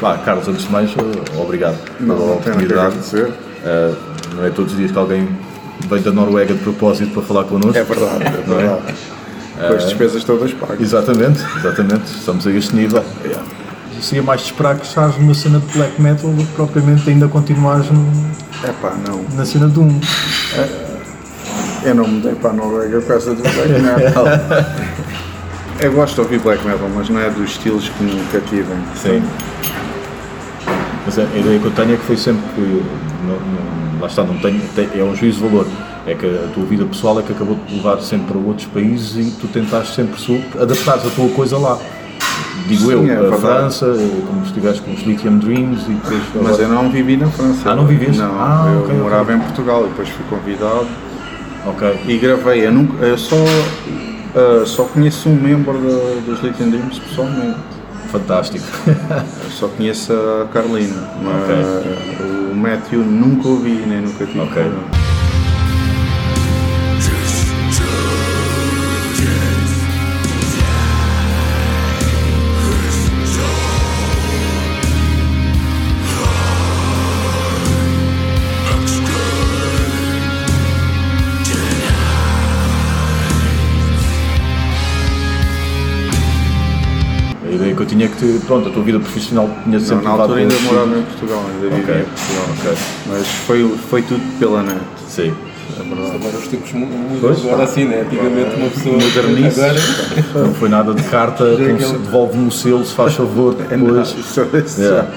Pá, Carlos, antes de mais, eh, obrigado Não, pela não oportunidade. Eh, não é todos os dias que alguém vem da Noruega de propósito para falar connosco. É verdade, é verdade. Com as despesas todas pagas. Exatamente, exatamente. Estamos a este nível. Seria mais de esperar que estás numa cena de black metal do que propriamente ainda continuares no- É pá, não. na cena de um. Eu não mudei para a Noruega por causa do black metal. Eu gosto de ouvir black metal, mas não é dos estilos que me cativem. Sim. Mas a ideia que eu tenho é que foi sempre que. não- não- lá está, não tenho, é um juízo de valor. É que a tua vida pessoal é que acabou de te levar sempre para outros países e tu tentaste sempre adaptares a tua coisa lá. Digo Sim, eu, é a verdade. França, como estiveste com os Lithium Dreams e depois. Mas agora- eu não vivi na França. Ah, não viveste? Não, Ah, eu ok, ok. morava em Portugal e depois fui convidado Ok. e gravei. Eu, nunca, eu só, ah, só conheço um membro da- dos Lithium Dreams pessoalmente. Fantástico. Só conheço a Carlina, mas o Matthew nunca ouvi nem nunca tive. Ok. Tinha é que, te- pronto, a tua vida profissional tinha Não, sempre na altura ainda morava em. Portugal, ainda vivia Ok, em Portugal. ok. Mas foi, foi tudo pela net. Sim. É. Agora os tempos mu- mudam agora assim, né? Antigamente uma pessoa. Modernice. Agora. Não foi nada de carta, devolve-me o selo, se faz favor, É depois. isso. Yeah.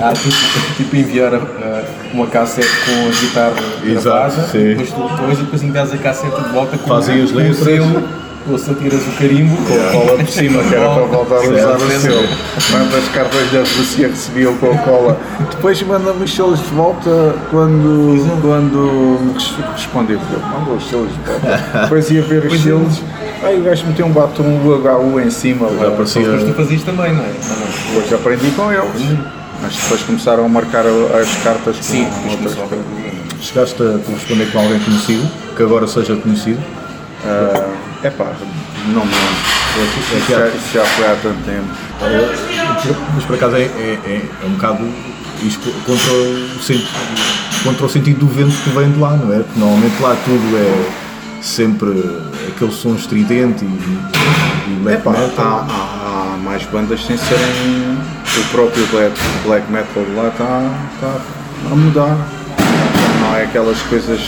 Há tipo, tipo enviar ah, uma cassete com a guitarra Exato, gravada, sim. depois tu depois, depois envias a cassete de volta com, Fazem as com letras. Ou se tiras o carimbo. Cola por cima, que era para voltar a usar o Certo. selo. Quantas cartas da Rússia recebiam Coca-Cola? Depois manda-me os selos de volta quando, quando me res- respondeu. Eu manda os selos de volta. Depois ia ver os selos. Aí o gajo meteu um batom UHU em cima. Já lá. parecia. Mas tu fazias também, não é? Depois aprendi com eles. Mas depois começaram a marcar a- as cartas com Sim, outras a. Chegaste a corresponder com alguém conhecido, que agora seja conhecido. É pá, não me lembro. Isso já, isso já foi há tanto tempo. Mas por acaso é, é, é, é um bocado isto contra o, sen- contra o sentido do vento que vem de lá, não é? Porque normalmente lá tudo é sempre aquele som estridente e, e black Epá, metal. há, há- há mais bandas sem serem. O próprio black, black metal de lá está tá a mudar. Não é aquelas coisas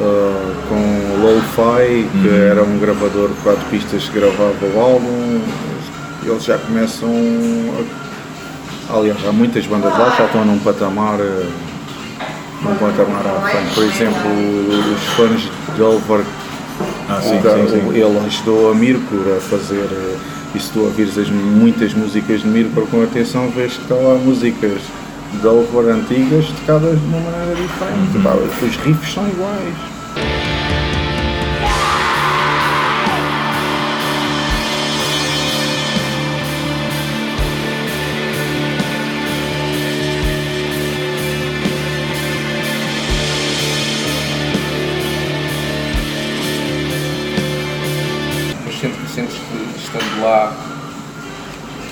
ah, com lo-fi, que era um gravador de quatro pistas que gravava o álbum. Eles já começam. A, aliás, há muitas bandas lá já estão num patamar. ah, num patamar à frente. Por exemplo, os fãs de Over Ah, sim, sim, sim. Ele ajudou a Mirkor a fazer, eh, e se tu ouvires as muitas músicas de Mirkor com atenção, vês que estão lá músicas de Over antigas tocadas de uma maneira diferente. Uhum. Os riffs são iguais.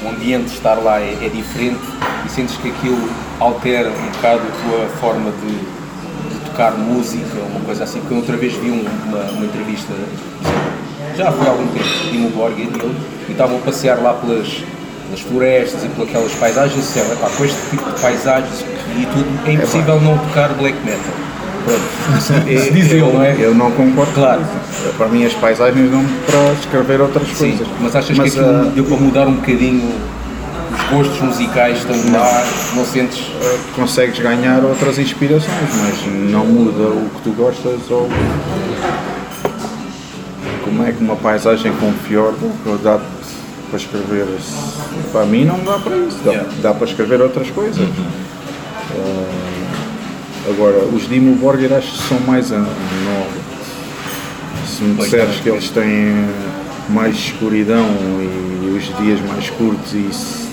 O ambiente de estar lá é, é diferente e sentes que aquilo altera um bocado a tua forma de, de tocar música, uma coisa assim. Porque eu outra vez vi um- uma, uma entrevista, já foi há algum tempo, de Timo Borg e ele, e estavam a passear lá pelas, pelas florestas e pelas aquelas paisagens e disseram, "Epá, com este tipo de paisagens e tudo, é impossível não tocar black metal. Pronto, diz ele, não é? Eu não concordo. Claro. Para mim, as paisagens dão para escrever outras Sim, coisas. mas achas Mas, que aquilo ah, deu para mudar um bocadinho os gostos musicais estão lá, não sentes. ah, consegues ganhar outras inspirações, mas não muda o que tu gostas ou como é que uma paisagem com fiord dá para escrever para mim não dá para isso, dá, Yeah. dá para escrever outras coisas. Ah, agora, os Dimo acho que são mais a- novos. Se me disseres que eles têm mais escuridão e os dias mais curtos e isso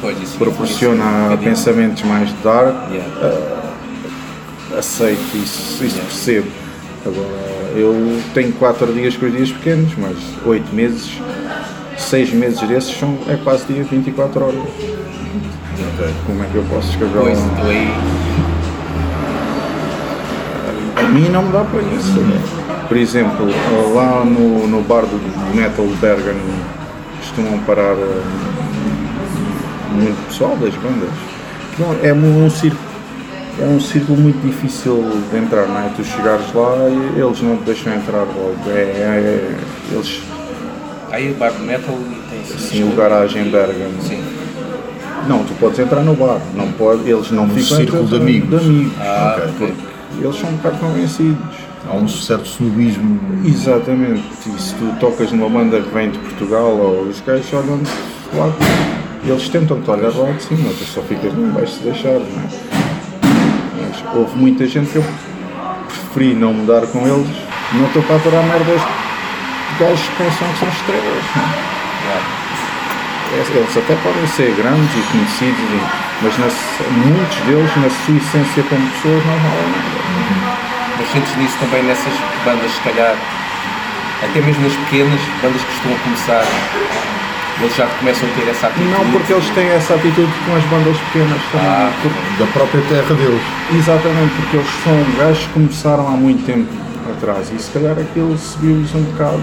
Pois, isso proporciona bocadinho. pensamentos mais dark, Yeah. aceito isso, isso Yeah. percebo. Agora, eu tenho 4 dias com os dias pequenos, mas 8 meses, 6 meses desses são, é quase dia 24 horas. Ok. Como é que eu posso escrever Pois, um... A mim não me dá para isso. Por exemplo, lá no, no bar do Metal de Bergen costumam parar eh, muito pessoal das bandas. Não, é um, um círculo. É um círculo muito difícil de entrar, não é? Tu chegares lá e eles não te deixam entrar logo. É, é- eles, Aí o bar de metal e tem sim, o garagem Bergen. Sim. Não, tu podes entrar no bar, não pode, eles não Um ficam círculo de amigos. de amigos. Ah, Ok. ok. Eles são um bocado convencidos. Há um certo snobismo. Exatamente, e se tu tocas numa banda que vem de Portugal ou os gajos olham-te lá, eles tentam-te olhar lá de cima, tu só ficas não vais se deixar, não é? Mas houve muita gente que eu preferi não mudar com eles, não estou para aturar merdas de gajos que pensam que são estrelas, não é? Eles até podem ser grandes e conhecidos, mas na, muitos deles, na sua essência como pessoas, não valem nada. Mas sentes nisso também nessas bandas, se calhar, até mesmo nas pequenas bandas que estão a começar, eles já começam a ter essa atitude. Não porque eles têm essa atitude com as bandas pequenas também. Ah. Da própria terra deles. exatamente, porque eles são gajos que começaram há muito tempo atrás e se calhar aquilo subiu-lhes um bocado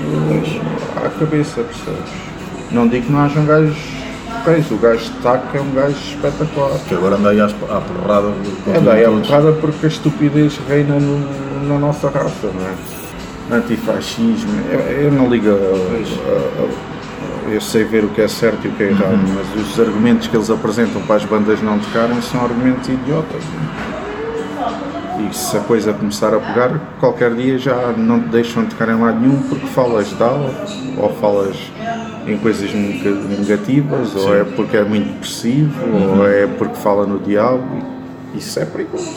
à cabeça, percebes? Não digo que não hajam gajos feis, o gajo de taco é um gajo espetacular. Que agora anda aí às- à porrada. com É tudo daí e a todos. porrada porque a estupidez reina no- na nossa raça, não é? Antifascismo, eu, eu não ligo a, a- a- eu sei ver o que é certo e o que é errado, mas os argumentos que eles apresentam para as bandas não tocarem são argumentos idiotas. E se a coisa começar a pegar, qualquer dia já não te deixam tocar em lado nenhum porque falas de ou falas em coisas nega- negativas, ou é porque é muito depressivo, ou é porque fala no diabo. Isso é perigoso.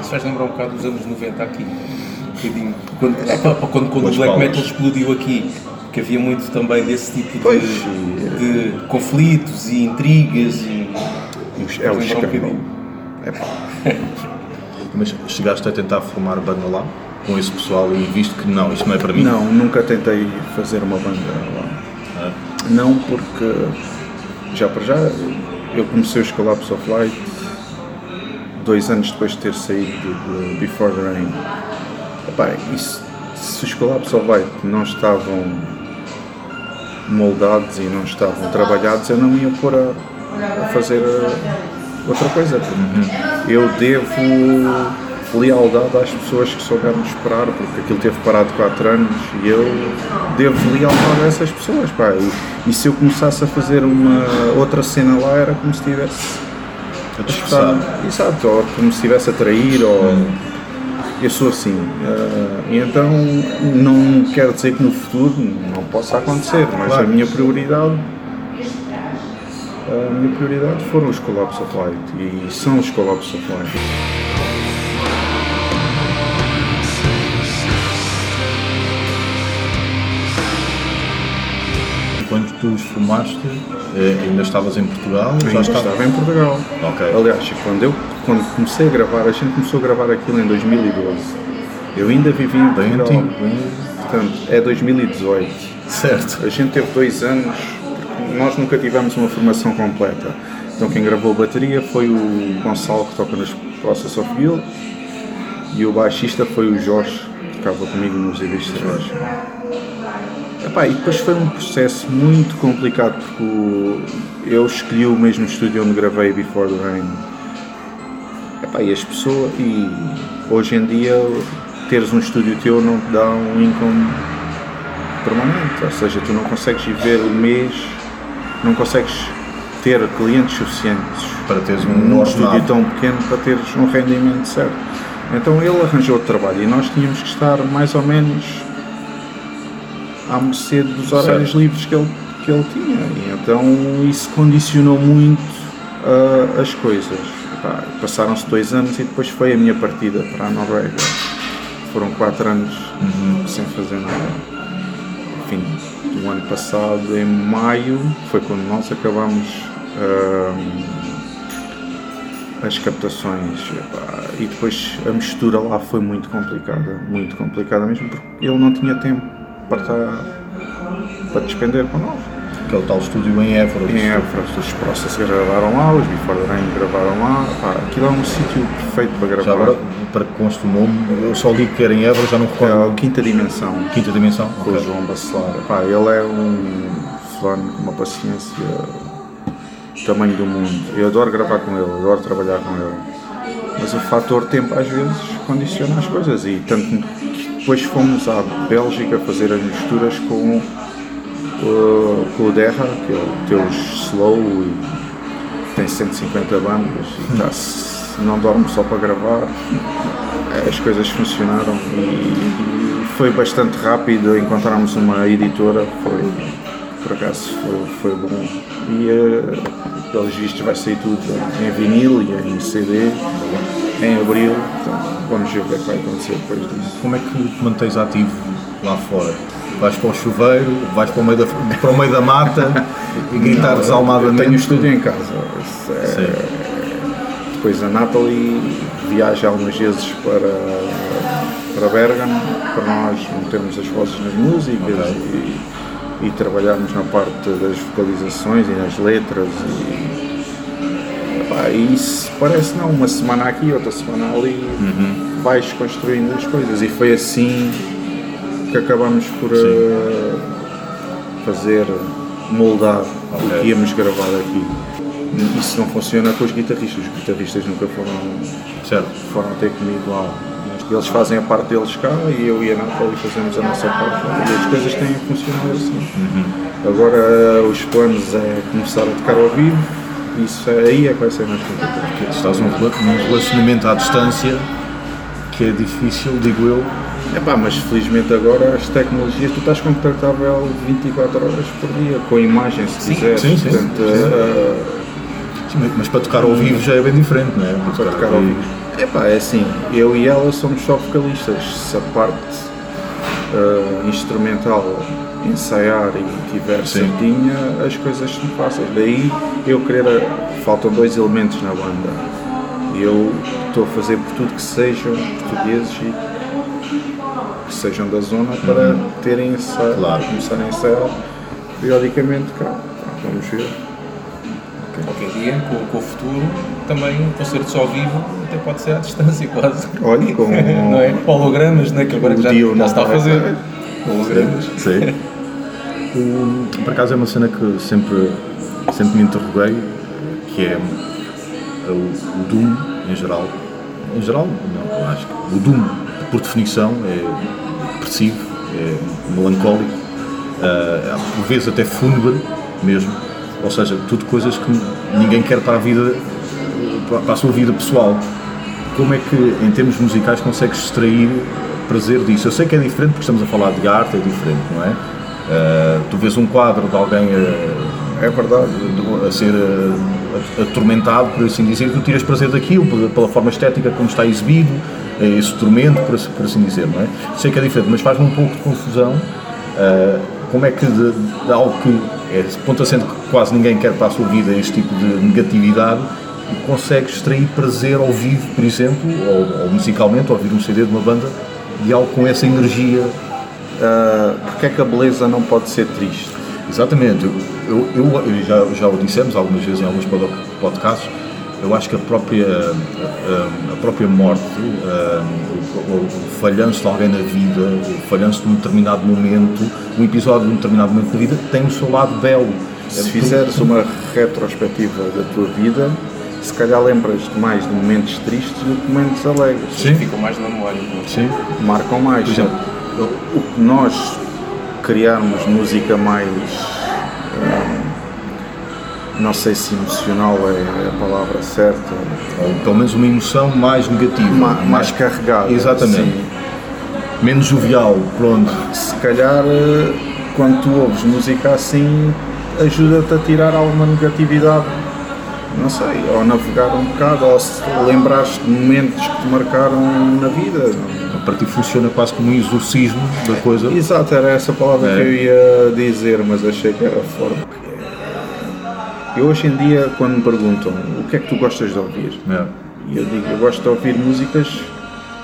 Isso faz lembrar um bocado dos anos 90 aqui. Um bocadinho. Quando, quando, quando o black metal explodiu aqui, que havia muito também desse tipo Pois, de, de conflitos e intrigas e. É o um escândalo. bocadinho. É pá. Mas chegaste a tentar formar banda lá? Com esse pessoal e visto que não, isto não é para mim? Não, nunca tentei fazer uma banda lá. Não porque já para já eu comecei os Collapse of Light dois anos depois de ter saído de, de Before the Rain. Epá, e se, os Collapse of Light não estavam moldados e não estavam trabalhados, eu não ia pôr a, a fazer uh, outra coisa. porque Eu devo lealdade às pessoas que souberam esperar, porque aquilo teve parado 4 anos e eu devo lealdade a essas pessoas. Pá. E, e se eu começasse a fazer uma outra cena lá, era como se estivesse a estar- Exato, ou como se estivesse a trair, ou. Eu sou assim. e então não quero dizer que no futuro não possa acontecer, mas Claro. a minha prioridade. A minha prioridade foram os Collapse of Light e são os Collapse of Light. Tu os formaste, eh, ainda estavas em Portugal? Ainda já estava- estava em Portugal. Ok. Aliás, quando eu quando comecei a gravar, a gente começou a gravar aquilo em 2012. Eu ainda vivi em Portugal. bem- Portanto, é 2018. Certo. A gente teve dois anos, nós nunca tivemos uma formação completa. Então quem gravou a bateria foi o Gonçalo que toca nos Process of Guild e o baixista foi o Jorge que tocava comigo nos Ibistras. Epá, e depois foi um processo muito complicado porque o- eu escolhi o mesmo estúdio onde gravei Before the Rain. Epá, e as pessoas. E hoje em dia teres um estúdio teu não te dá um income permanente, ou seja, tu não consegues viver o mês, não consegues ter clientes suficientes Para teres um num estúdio tão pequeno para teres um rendimento certo. Então ele arranjou o trabalho e nós tínhamos que estar mais ou menos à mercê dos horários Certo. livres que ele, que ele tinha. E então isso condicionou muito ah, as coisas. Passaram-se dois anos e depois foi a minha partida para a Noruega. Foram quatro anos sem fazer nada. Fim do ano passado, em maio, foi quando nós acabamos ah, as captações e depois a mistura lá foi muito complicada, muito complicada mesmo, porque ele não tinha tempo para estar para despender com nós. Aquele tal estúdio em Évora. Em Évora, os Process gravaram lá, os Before the Rain gravaram lá, pá, aquilo é um sítio perfeito para gravar. Já agora, para que conste o nome, eu só li que era em Évora, já não é recordo. a quinta dimensão. Quinta dimensão? com o Ok. João Bacelar. Pá, ele é um fulano com uma paciência do tamanho do mundo. Eu adoro gravar com ele, adoro trabalhar com ele. Mas o fator tempo às vezes condiciona as coisas e tanto que depois fomos à Bélgica fazer as misturas com, o- com o Derra, que é o Teus Slow tem 150 bandas e tá-se- não dorme só para gravar. As coisas funcionaram e, foi bastante rápido encontrarmos uma editora, foi por acaso foi, foi bom. E eh, pelos vistos vai sair tudo em vinil e em CD em abril, então vamos ver o que é que vai acontecer depois disso. Como é que te mantens ativo lá fora? Vais para o chuveiro, vais para o meio da, para o meio da mata e gritar Eu desalmadamente? tenho um estúdio em casa. É-. Depois a Natalie viaja algumas vezes para, para Bergamo para nós metermos as vozes nas músicas Ok. e, e trabalharmos na parte das vocalizações e nas letras. E, epá, e isso parece não, uma semana aqui, outra semana ali, Uhum. vais construindo as coisas. E foi assim que acabamos por eh, fazer, moldar o Ok. que íamos gravar aqui. Isso não funciona com os guitarristas, os guitarristas nunca foram, Certo. foram ter comigo lá. Eles fazem a parte deles cá e eu e a Natália fazemos a nossa parte lá. E as coisas têm funcionado assim. Agora os planos é começar a tocar ao vivo, isso é- aí é que vai ser mais complicado. Estás num rela- num relacionamento à distância que é difícil, digo eu. Epá, mas felizmente agora as tecnologias, tu estás contactável 24 horas por dia, com imagem se Sim, quiseres. sim, sim. Portanto, Sim. eh, mas- para tocar ao vivo já é bem diferente, não é? para tocar ao vivo. Epá, é assim, eu e ela somos só vocalistas. Se a parte eh, instrumental ensaiar e tiver Sim. certinha, as coisas são fáceis. Daí eu querer. Faltam dois elementos na banda. Eu estou a fazer por tudo que sejam portugueses e que sejam da zona para terem ensaio, Claro. começarem a ensaiar periodicamente cá. Vamos ver. Qualquer dia, com, com o futuro, também um concerto ao vivo até pode ser à distância quase. Olha, com Não é? Hologramas, não é? Que agora já, já não está a fazer. Hologramas. Sim. O- por acaso é uma cena que sempre, sempre me interroguei, que é o, o Doom em geral. Em geral, não, eu acho que o Doom, por definição, é depressivo, é melancólico, ah, por vezes até fúnebre mesmo. Ou seja, tudo coisas que ninguém quer para a vida, para a sua vida pessoal. Como é que, em termos musicais, consegues extrair prazer disso? Eu sei que é diferente porque estamos a falar de arte, é diferente, não é? Ah, tu vês um quadro de alguém a, É verdade. a ser atormentado, por assim dizer, tu tiras prazer daquilo, pela- forma estética como está exibido, eh, esse tormento, por assim, por assim dizer, não é? Sei que é diferente, mas faz-me um pouco de confusão ah, como é que de, de algo que é ponto assente que quase ninguém quer para a sua vida este tipo de negatividade consegue extrair prazer ao vivo, por exemplo, ou, ou musicalmente, ao ouvir um CD de uma banda, de algo com essa energia. Ah, porque é que a beleza não pode ser triste? Exatamente, eu, eu, eu já, já o dissemos algumas vezes em alguns pod- podcasts, eu acho que a própria, a, a própria morte, ah, o, o- o falhanço de alguém na vida, o falhanço de um determinado momento, um episódio de um determinado momento da vida, tem o seu lado belo. Se fizeres uma retrospectiva da tua vida, se calhar lembras de mais de momentos tristes do que momentos alegres. Sim. Ficam mais na memória. é? Sim. Marcam mais. Por exemplo, o que nós criarmos música mais. ah, não sei se emocional é a palavra certa, ou pelo menos uma emoção mais negativa. ma- mais carregada. Exatamente. sim. Menos jovial, pronto. se calhar eh, quando tu ouves música assim ajuda-te a tirar alguma negatividade não sei, ou navegar um bocado ou se lembrares de momentos que te marcaram na vida Para ti funciona quase como um exorcismo da coisa. exato, era essa palavra É. que eu ia dizer mas achei que era forte Eu hoje em dia, quando me perguntam o que é que tu gostas de ouvir, É. eu digo, eu gosto de ouvir músicas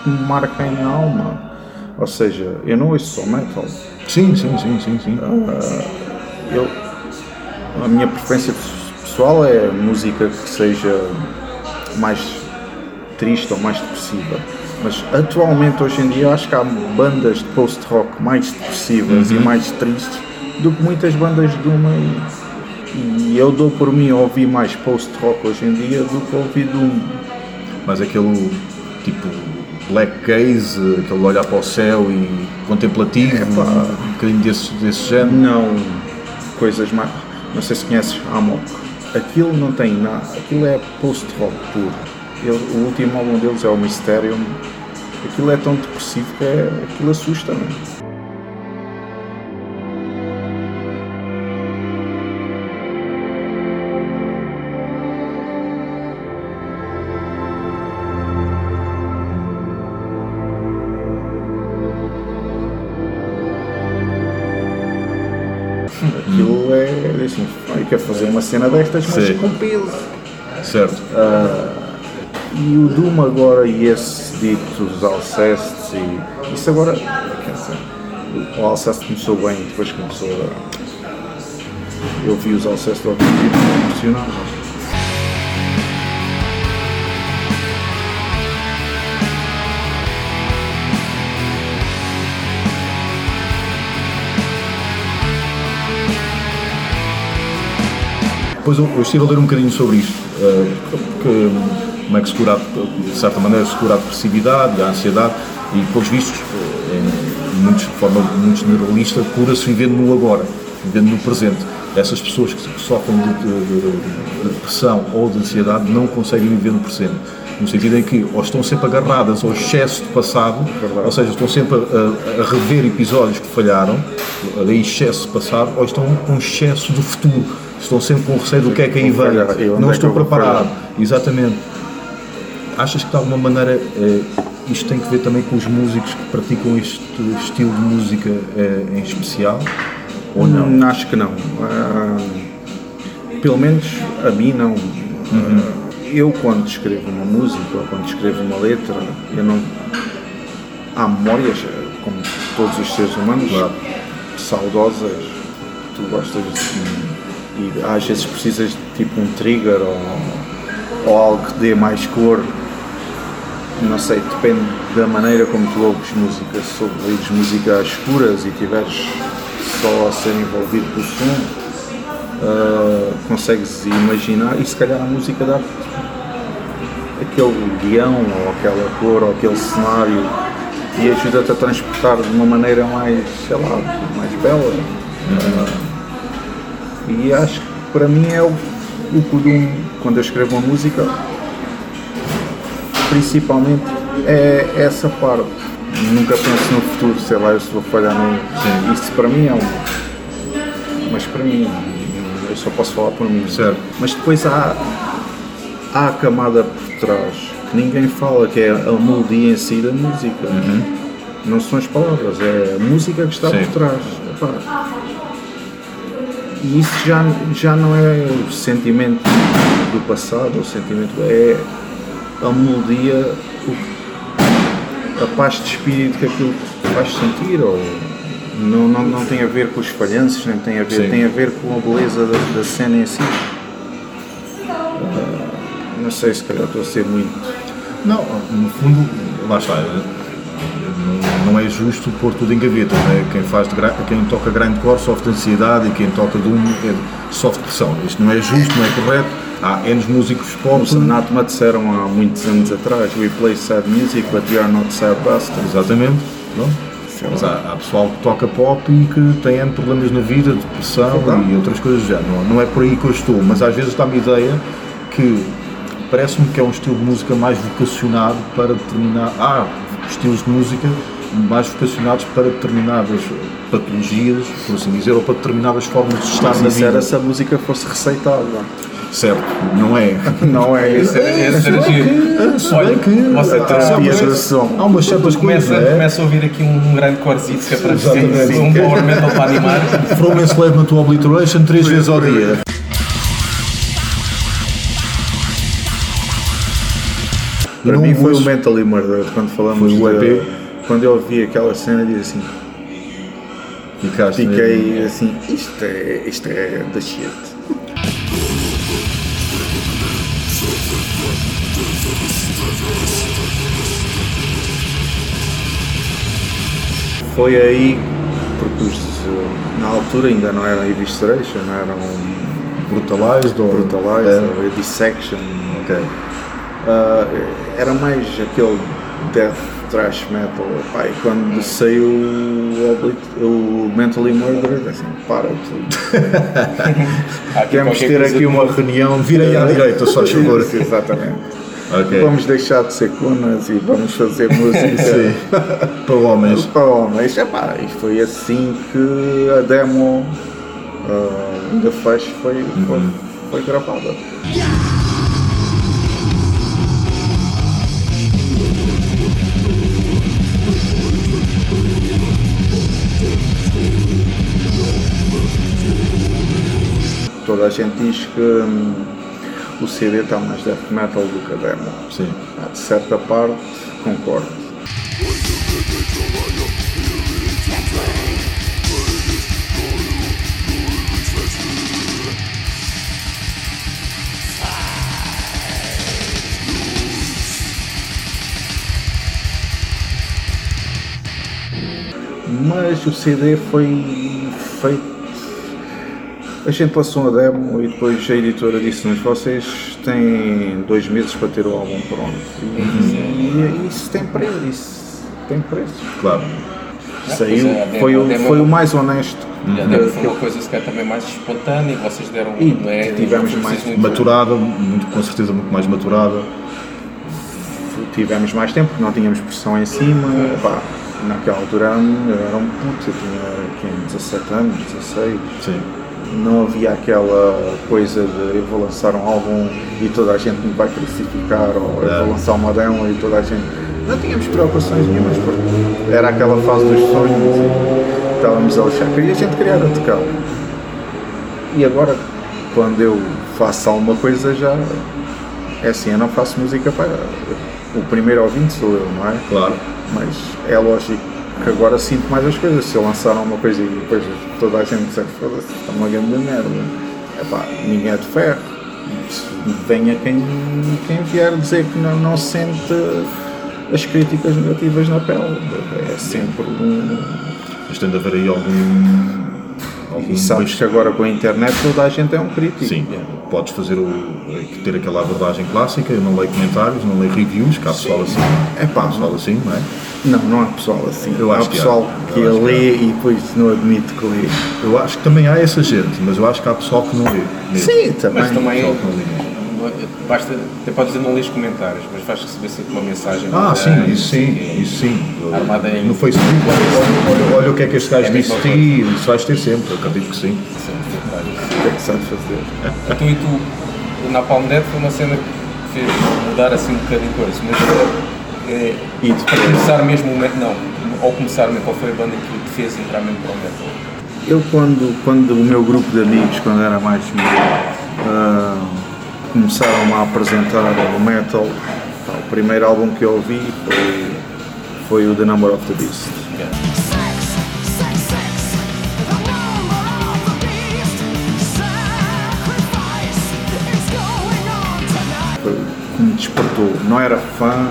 que me marquem a alma. Ou seja, eu não ouço só metal. Sim, sim, sim, sim, sim. Eu, a minha preferência pessoal é música que seja mais triste ou mais depressiva. Mas atualmente, hoje em dia, acho que há bandas de post-rock mais depressivas e mais tristes do que muitas bandas de uma. E, e eu dou por mim a ouvir mais post-rock hoje em dia do que ouvir de um. Mas aquele tipo black gaze, aquele olhar para o céu e contemplativo, Epá. um bocadinho desse, desse género. Não coisas mais. Não sei se conheces Amok. Aquilo não tem nada. Aquilo é post-rock puro. O último álbum deles é o Mysterium. Aquilo é tão depressivo que é, aquilo assusta-me. Aquilo quero fazer uma cena destas, mas Sim. com peso. Certo. E o Doom agora e esse dito os Alcestes e isso agora quer dizer, o Alceste começou bem depois começou a eu vi os Alcestes ao vivo e Pois eu, eu estive a ler um bocadinho sobre isto, eh, que, como é que se cura, de certa maneira, se cura a depressividade, a ansiedade, e pelos vistos, eh, em, muitos, de forma muito generalista, cura-se vivendo no agora, vivendo no presente. Essas pessoas que, sofrem de, de- de- de depressão ou de ansiedade não conseguem viver no presente. No sentido em que ou estão sempre agarradas ao excesso do passado, ou seja, estão sempre a, a- a rever episódios que falharam, daí excesso de passado, ou estão com excesso do futuro, estão sempre com receio do que é que aí vem, não é estou preparado. Exatamente. Achas que de alguma maneira eh, isto tem que ver também com os músicos que praticam este estilo de música eh, em especial? Ou não? Hum, Acho que não. Ah, pelo menos a mim não. Ah, eu quando escrevo uma música ou quando escrevo uma letra, eu não. Há memórias, eh, como todos os seres humanos, Claro. saudosas, tu gostas de. E às vezes precisas de tipo um trigger ou, ou algo que dê mais cor. Não sei, depende da maneira como tu ouves música. Se ouves música às escuras e tiveres só a ser envolvido pelo som, ah, consegues imaginar e se calhar a música dá aquele guião ou aquela cor ou aquele cenário e ajuda-te a transportar de uma maneira mais, sei lá, mais bela. Ah, e acho que para mim é o, o Doom, quando eu escrevo uma música, principalmente é essa parte. Nunca penso no futuro, sei lá, eu se vou falhar no. Isso para mim é um. Mas para mim, eu só posso falar por mim. Certo. Mas depois há, há a camada por trás que ninguém fala, que é a melodia em si da música. Não são as palavras, é a música que está Sim. por trás. Epá. E isso já, já não é o sentimento do passado, o sentimento é a melodia, a paz de espírito que aquilo faz sentir, ou não, não, não tem a ver com os falhanços, nem tem a ver, Sim. tem a ver com a beleza da, da cena em si. Ah, não sei se calhar estou a ser muito. Não, no fundo, lá está. Não, é justo pôr tudo em gavetas, né? quem, faz de gra- quem toca grindcore sofre de ansiedade e quem toca Doom é, sofre de depressão. Isto não é justo, não é correto. Há N músicos pop. Os Anatema disseram há muitos anos atrás: We play sad music, but we are not sad bastards. Exatamente. Não? Sei Mas há, há pessoal que toca pop e que tem N problemas na vida, depressão Verdade. e outras coisas já. Não, não é por aí que eu estou, mas às vezes dá-me a ideia que parece-me que é um estilo de música mais vocacionado para determinar. Há estilos de música mais vocacionados para determinadas patologias, por assim dizer, ou para determinadas formas de estar na assim vida. essa se a música fosse receitada. Certo, não é. Não é. É, é. isso. é, esse é, é, se Olha, que Olha, que. terapia. Há umas certas coisas. Começa, começa a é? ouvir aqui um, um grande quartzito que é para dizer, um power metal para animar. From Enslavement to Obliteration, três vezes ao dia. Para mim foi o Mental Murder, quando falamos do EP. Quando eu vi aquela cena, disse assim, Ficaste fiquei assim, isto é, isto é da shit. Foi aí, porque os, na altura ainda não eram Evisceration, eram brutalized ou Brutalize, É, Dissection. Ah, era mais aquele death thrash metal. Pá, e quando saiu o, Mentally Murdered, assim, para tudo. Temos ter aqui uma reunião. Virem à direita, só favor. Exatamente. Ok. Vamos deixar de ser cunas e vamos fazer música. Para homens. para homens. Epá, e foi assim que a demo uh, da Flash foi, foi, foi gravada. Toda a gente diz que hum, o CD está mais death metal do que a demo. Sim. Ah, De certa parte, concordo. Mas o CD foi feito. A gente passou uma demo e depois a editora disse-nos: vocês têm dois meses para ter o álbum pronto. E, e isso tem preço. Isso tem preço. Claro. Saiu, pois é, demo- foi, o, demo- foi o mais honesto. E a demo foi uma coisa se calhar também mais espontânea e vocês deram E não é, tivemos foi mais muito- Maturada, muito, com certeza muito mais maturada. Tivemos mais tempo, porque não tínhamos pressão em cima. Pá, naquela altura eu era um puto, eu tinha quê, 17 anos, 16. Sim. Não havia aquela coisa de eu vou lançar um álbum e toda a gente me vai crucificar ou eu É. vou lançar uma demo e toda a gente. Não tínhamos preocupações nenhumas porque era aquela fase dos sonhos e estávamos a achar que a gente queria era tocar. E agora, quando eu faço alguma coisa, já é assim, eu não faço música para. O primeiro ouvinte sou eu, não é? Claro. Mas é lógico que agora sinto mais as coisas. Se eu lançar uma coisa e depois toda a gente disser foda-se, está uma grande merda. Epá, ninguém é de ferro. Venha quem, quem vier dizer que não, não sente as críticas negativas na pele. É sempre um. Mas tem de haver aí algum. E sabes que agora com a internet toda a gente é um crítico. Sim, podes fazer o, ter aquela abordagem clássica, eu não leio comentários, não leio reviews, há pessoal assim. É pá, pessoal assim, não é? Não, não há pessoal assim. Eu há acho que há. pessoal que Eu acho que lê e depois não admite que lê. Eu acho que também há essa gente, mas eu acho que há pessoal que não lê. mesmo. Sim, também. Mas também que mesmo. basta, até podes dizer não os comentários, mas vais receber sempre uma mensagem. Ah, sim, isso sim, isso sim. Armada em- No Facebook, olha, olha, olha o que é que este gajo É a disse de ti, isso vais ter sempre, eu acredito que sim. O que é que sabe fazer? Então e tu, na Palm Dead foi uma cena que fez mudar assim um bocadinho de coisa, mas é, começar mesmo o não, ao começar mesmo, qual foi a banda que te fez entrar mesmo para o metal? Eu quando, quando o meu grupo de amigos, quando era mais novo, ah, começaram a apresentar o metal, o primeiro álbum que eu ouvi foi, foi o The Number of the Beast. Que me despertou. Não era fã,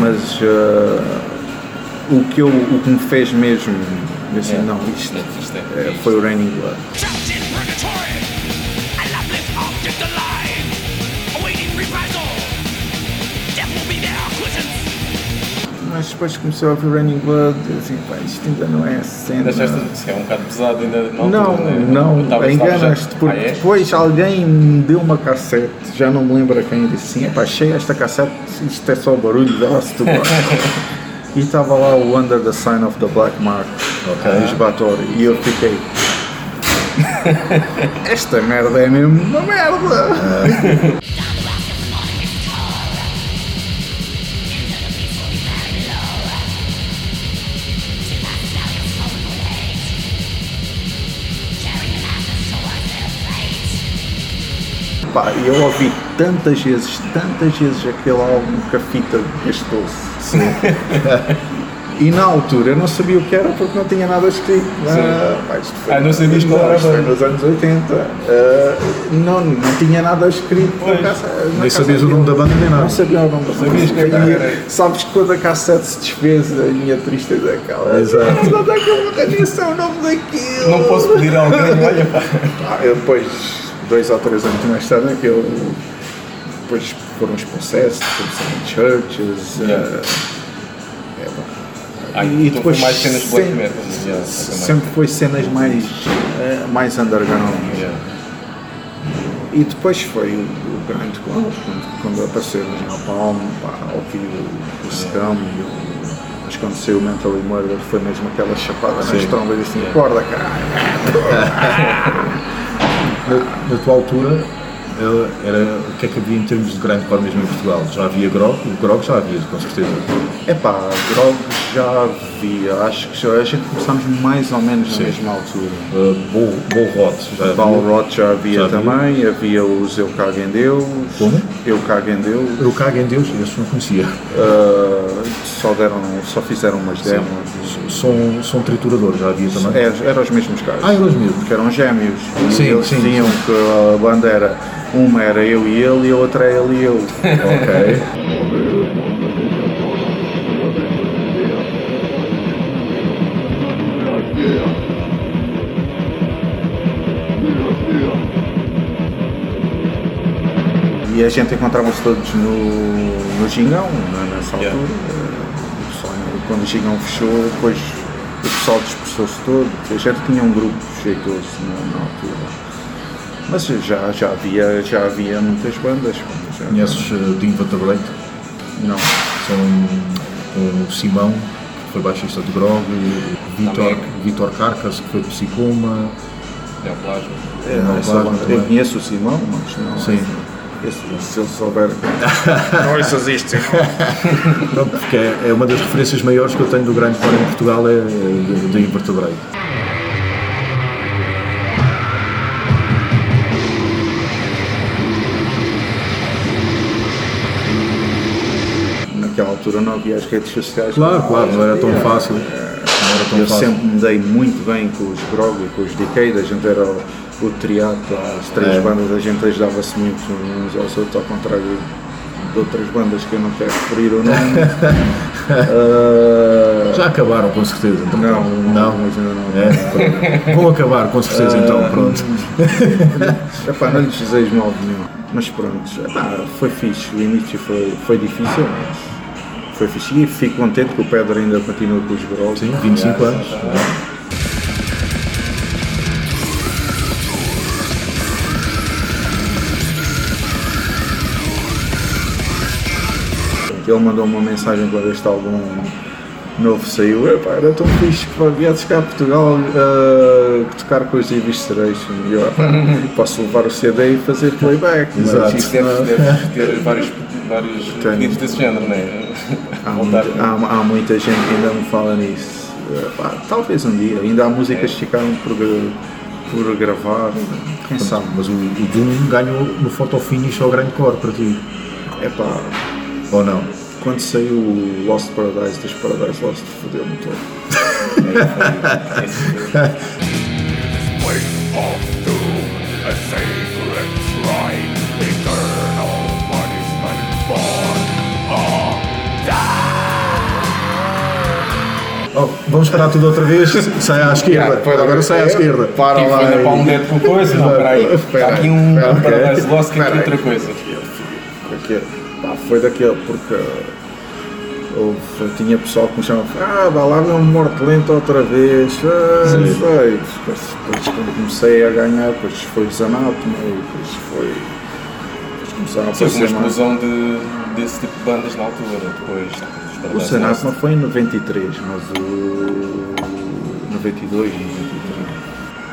mas ah, o, que eu, o que me fez mesmo, assim, É. não, isto Isto é- é, foi o Raining Blood. Depois comecei a ouvir Raining Blood e assim, pá, isto ainda não é a cena. Deixaste, se é um bocado pesado ainda Não, né? não, estava- estava enganas-te, porque Ah, é? depois alguém me deu uma cassete, já não me lembro a quem, disse assim, epá, achei esta cassete, isto é só barulho, dá-se tu E estava lá o Under the Sign of the Black Mark, Ok. dos Bathory, e eu fiquei... Esta merda é mesmo uma merda! Pá, eu ouvi tantas vezes, tantas vezes aquele álbum que a fita gastou-se. E na altura eu não sabia o que era porque não tinha nada escrito. Ah, pá, isto foi- Ah, não sabias qual era isto foi nos anos 80. Ah, não, não tinha nada escrito. na Nem sabias o nome da banda nem nada. Não sabia o nome da banda. Sabias que era. Sabes que quando a cassete se desfez, a minha tristeza é aquela. Exato. Que eu vou reconhecer o nome daquilo? Não posso pedir a alguém, olha pá. Ah, eu depois, dois ou três anos mais tarde, é que eu depois foram os processos, foram churches. Yeah. é, pá. Ah, E então depois foi mais cenas black sempre- metal. yeah, também. sempre foi cenas mais, eh, mais underground. Yeah. E depois foi o, o grande quando, quando, apareceu o Napalm, pá, ouvi o, o Scum e o. Mas quando saiu o Mentally Murder foi mesmo aquela chapada nas Sim. trombas e assim, acorda caralho. Na, na tua altura, era, o que é que havia em termos de grande core mesmo em Portugal? Já havia grog? O grog já havia, com certeza. Epá, drogas já havia, acho que já, a gente começámos mais ou menos Sim. na mesma altura. Uh, Bull, Bull Rot, já havia. Já havia Já havia. também, havia os Eu Cago em Deus. Como? Eu Cago em Deus. Eu cago em Deus, esses não conhecia. Uh, só, deram, só fizeram umas demos. São, são trituradores, já havia também. É, eram os mesmos caras. Ah, eram os mesmos. Que eram gêmeos. E Sim, eles sim, diziam que a banda era. Uma era eu e ele e a outra é ele e eu. Ok. E a gente encontrava-se todos no, no Gingão, nessa altura. Pessoal- quando o Gingão fechou, depois o pessoal dispersou-se todo. A gente tinha um grupo jeitoso na, na altura. Mas já, já, havia, já havia muitas bandas. Já, Conheces uh, The Invertebrate? Não. São o Simão, que foi baixista de Grog, e Vitor. Vitor Carcas, que foi Psicoma. Neoplasma. É, Não, claro, banda- também. eu conheço o Simão, mas não. Sim. Esse- se ele souber. não, isso existe. Pronto, porque é, é uma das referências maiores que eu tenho do grande core em Portugal, é The Invertebrate. Altura não havia as redes sociais. Claro, claro, não era tão fácil. Não era Eu fácil. sempre me dei muito bem com os Grog e com os Decade, a gente era o, o triato, as três É. bandas, a gente ajudava-se muito uns aos outros, ao contrário de outras bandas que eu não quero referir o nome. Ah, Já acabaram, com certeza. Então, não, não. mas ainda não. É. Vão acabar, com certeza, então, pronto. Epá, não lhes desejo mal nenhum, mas pronto, epá, foi fixe, o início foi, foi difícil, mas foi e fico contente que o Pedro ainda continua com os Grog. Sim, 25 anos. Ele mandou uma mensagem quando este álbum novo saiu. Epá, era tão fixe que viesse cá a Portugal uh, tocar com os Evisceration. E eu, epá, posso levar o CD e fazer playback. mas Exato. isto Deves, não- deves ter vários, vários Tenho. pedidos desse género, não é? Há, muita, há, há muita gente que ainda me fala nisso. Epá, talvez um dia. Ainda há músicas que ficaram por, por gravar. Quem sabe? Mas o, o Doom ganhou no photo finish ao grande core para ti. Epá, Ou não? quando saiu o Lost Paradise dos Paradise Lost, fodeu-me todo. vamos parar tudo outra vez? Sai à esquerda. Agora sai à esquerda. Para Quem lá. aí. Palm Dead com coisa? Não, peraí. Está aqui um. Paradise Lost que é outra coisa. Porque, pá, foi daquele, porque houve, tinha pessoal que me chamava, ah, vai lá ver um morto lento outra vez, ah, sei. Depois, depois quando comecei a ganhar, depois foi os Anátoma, e depois foi. Depois começaram a Sim, uma explosão de, desse tipo de bandas na altura, depois. O Anátoma Lost. foi em 93, mas o 92 e 93.